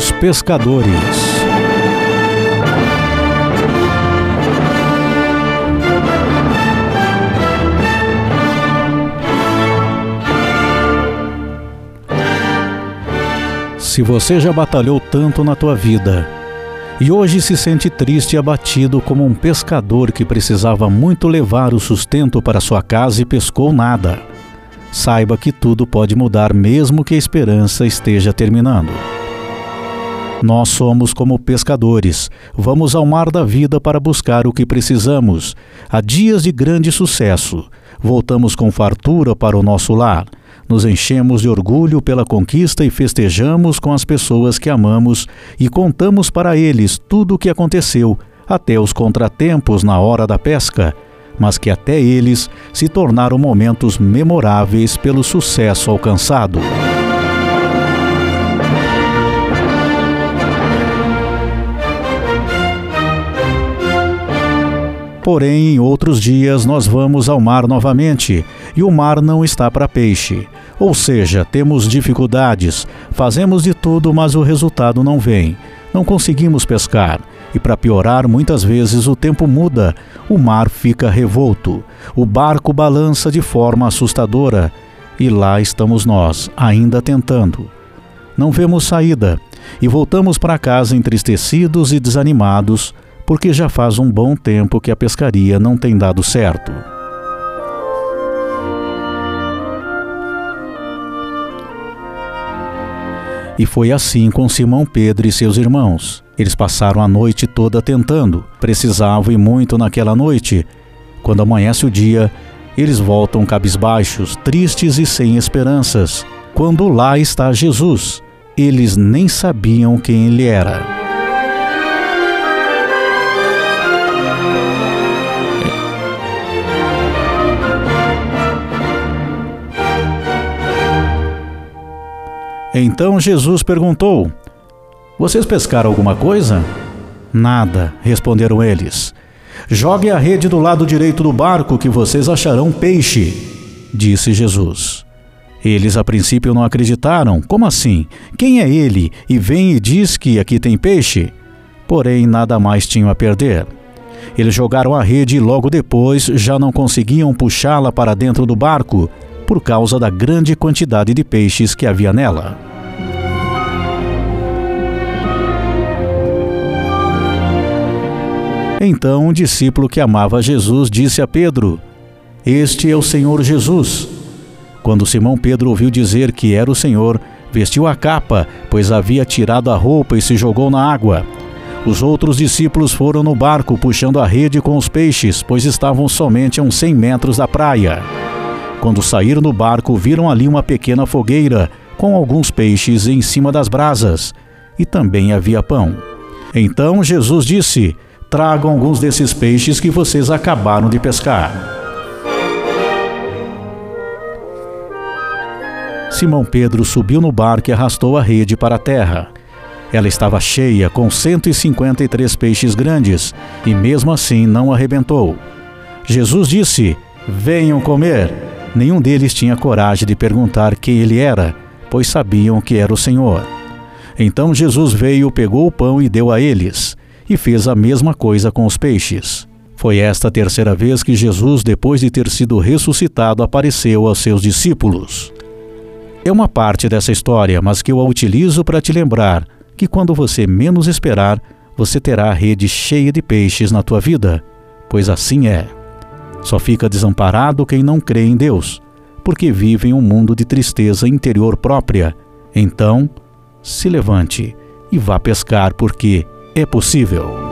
Os Pescadores. Se você já batalhou tanto na tua vida e hoje se sente triste e abatido como um pescador que precisava muito levar o sustento para sua casa e pescou nada, saiba que tudo pode mudar mesmo que a esperança esteja terminando. Nós somos como pescadores, vamos ao mar da vida para buscar o que precisamos. Há dias de grande sucesso, voltamos com fartura para o nosso lar nos enchemos de orgulho pela conquista e festejamos com as pessoas que amamos e contamos para eles tudo o que aconteceu, até os contratempos na hora da pesca, mas que até eles se tornaram momentos memoráveis pelo sucesso alcançado. Porém, em outros dias nós vamos ao mar novamente, e o mar não está para peixe. Ou seja, temos dificuldades, fazemos de tudo, mas o resultado não vem. Não conseguimos pescar. E para piorar, muitas vezes o tempo muda, o mar fica revolto, o barco balança de forma assustadora. E lá estamos nós, ainda tentando. Não vemos saída e voltamos para casa entristecidos e desanimados, porque já faz um bom tempo que a pescaria não tem dado certo. E foi assim com Simão Pedro e seus irmãos. Eles passaram a noite toda tentando, precisavam e muito naquela noite. Quando amanhece o dia, eles voltam cabisbaixos, tristes e sem esperanças. Quando lá está Jesus, eles nem sabiam quem ele era. Então Jesus perguntou: Vocês pescaram alguma coisa? Nada, responderam eles. Jogue a rede do lado direito do barco que vocês acharão peixe, disse Jesus. Eles a princípio não acreditaram. Como assim? Quem é ele e vem e diz que aqui tem peixe? Porém, nada mais tinham a perder. Eles jogaram a rede e logo depois já não conseguiam puxá-la para dentro do barco por causa da grande quantidade de peixes que havia nela. Então um discípulo que amava Jesus disse a Pedro: Este é o Senhor Jesus. Quando Simão Pedro ouviu dizer que era o Senhor, vestiu a capa, pois havia tirado a roupa e se jogou na água. Os outros discípulos foram no barco puxando a rede com os peixes, pois estavam somente a uns cem metros da praia. Quando saíram do barco, viram ali uma pequena fogueira com alguns peixes em cima das brasas, e também havia pão. Então Jesus disse: Tragam alguns desses peixes que vocês acabaram de pescar. Simão Pedro subiu no barco e arrastou a rede para a terra. Ela estava cheia, com 153 peixes grandes, e mesmo assim não arrebentou. Jesus disse: Venham comer. Nenhum deles tinha coragem de perguntar quem ele era, pois sabiam que era o Senhor. Então Jesus veio, pegou o pão e deu a eles, e fez a mesma coisa com os peixes. Foi esta terceira vez que Jesus, depois de ter sido ressuscitado, apareceu aos seus discípulos. É uma parte dessa história, mas que eu a utilizo para te lembrar que quando você menos esperar, você terá a rede cheia de peixes na tua vida, pois assim é. Só fica desamparado quem não crê em Deus, porque vive em um mundo de tristeza interior própria. Então, se levante e vá pescar, porque é possível.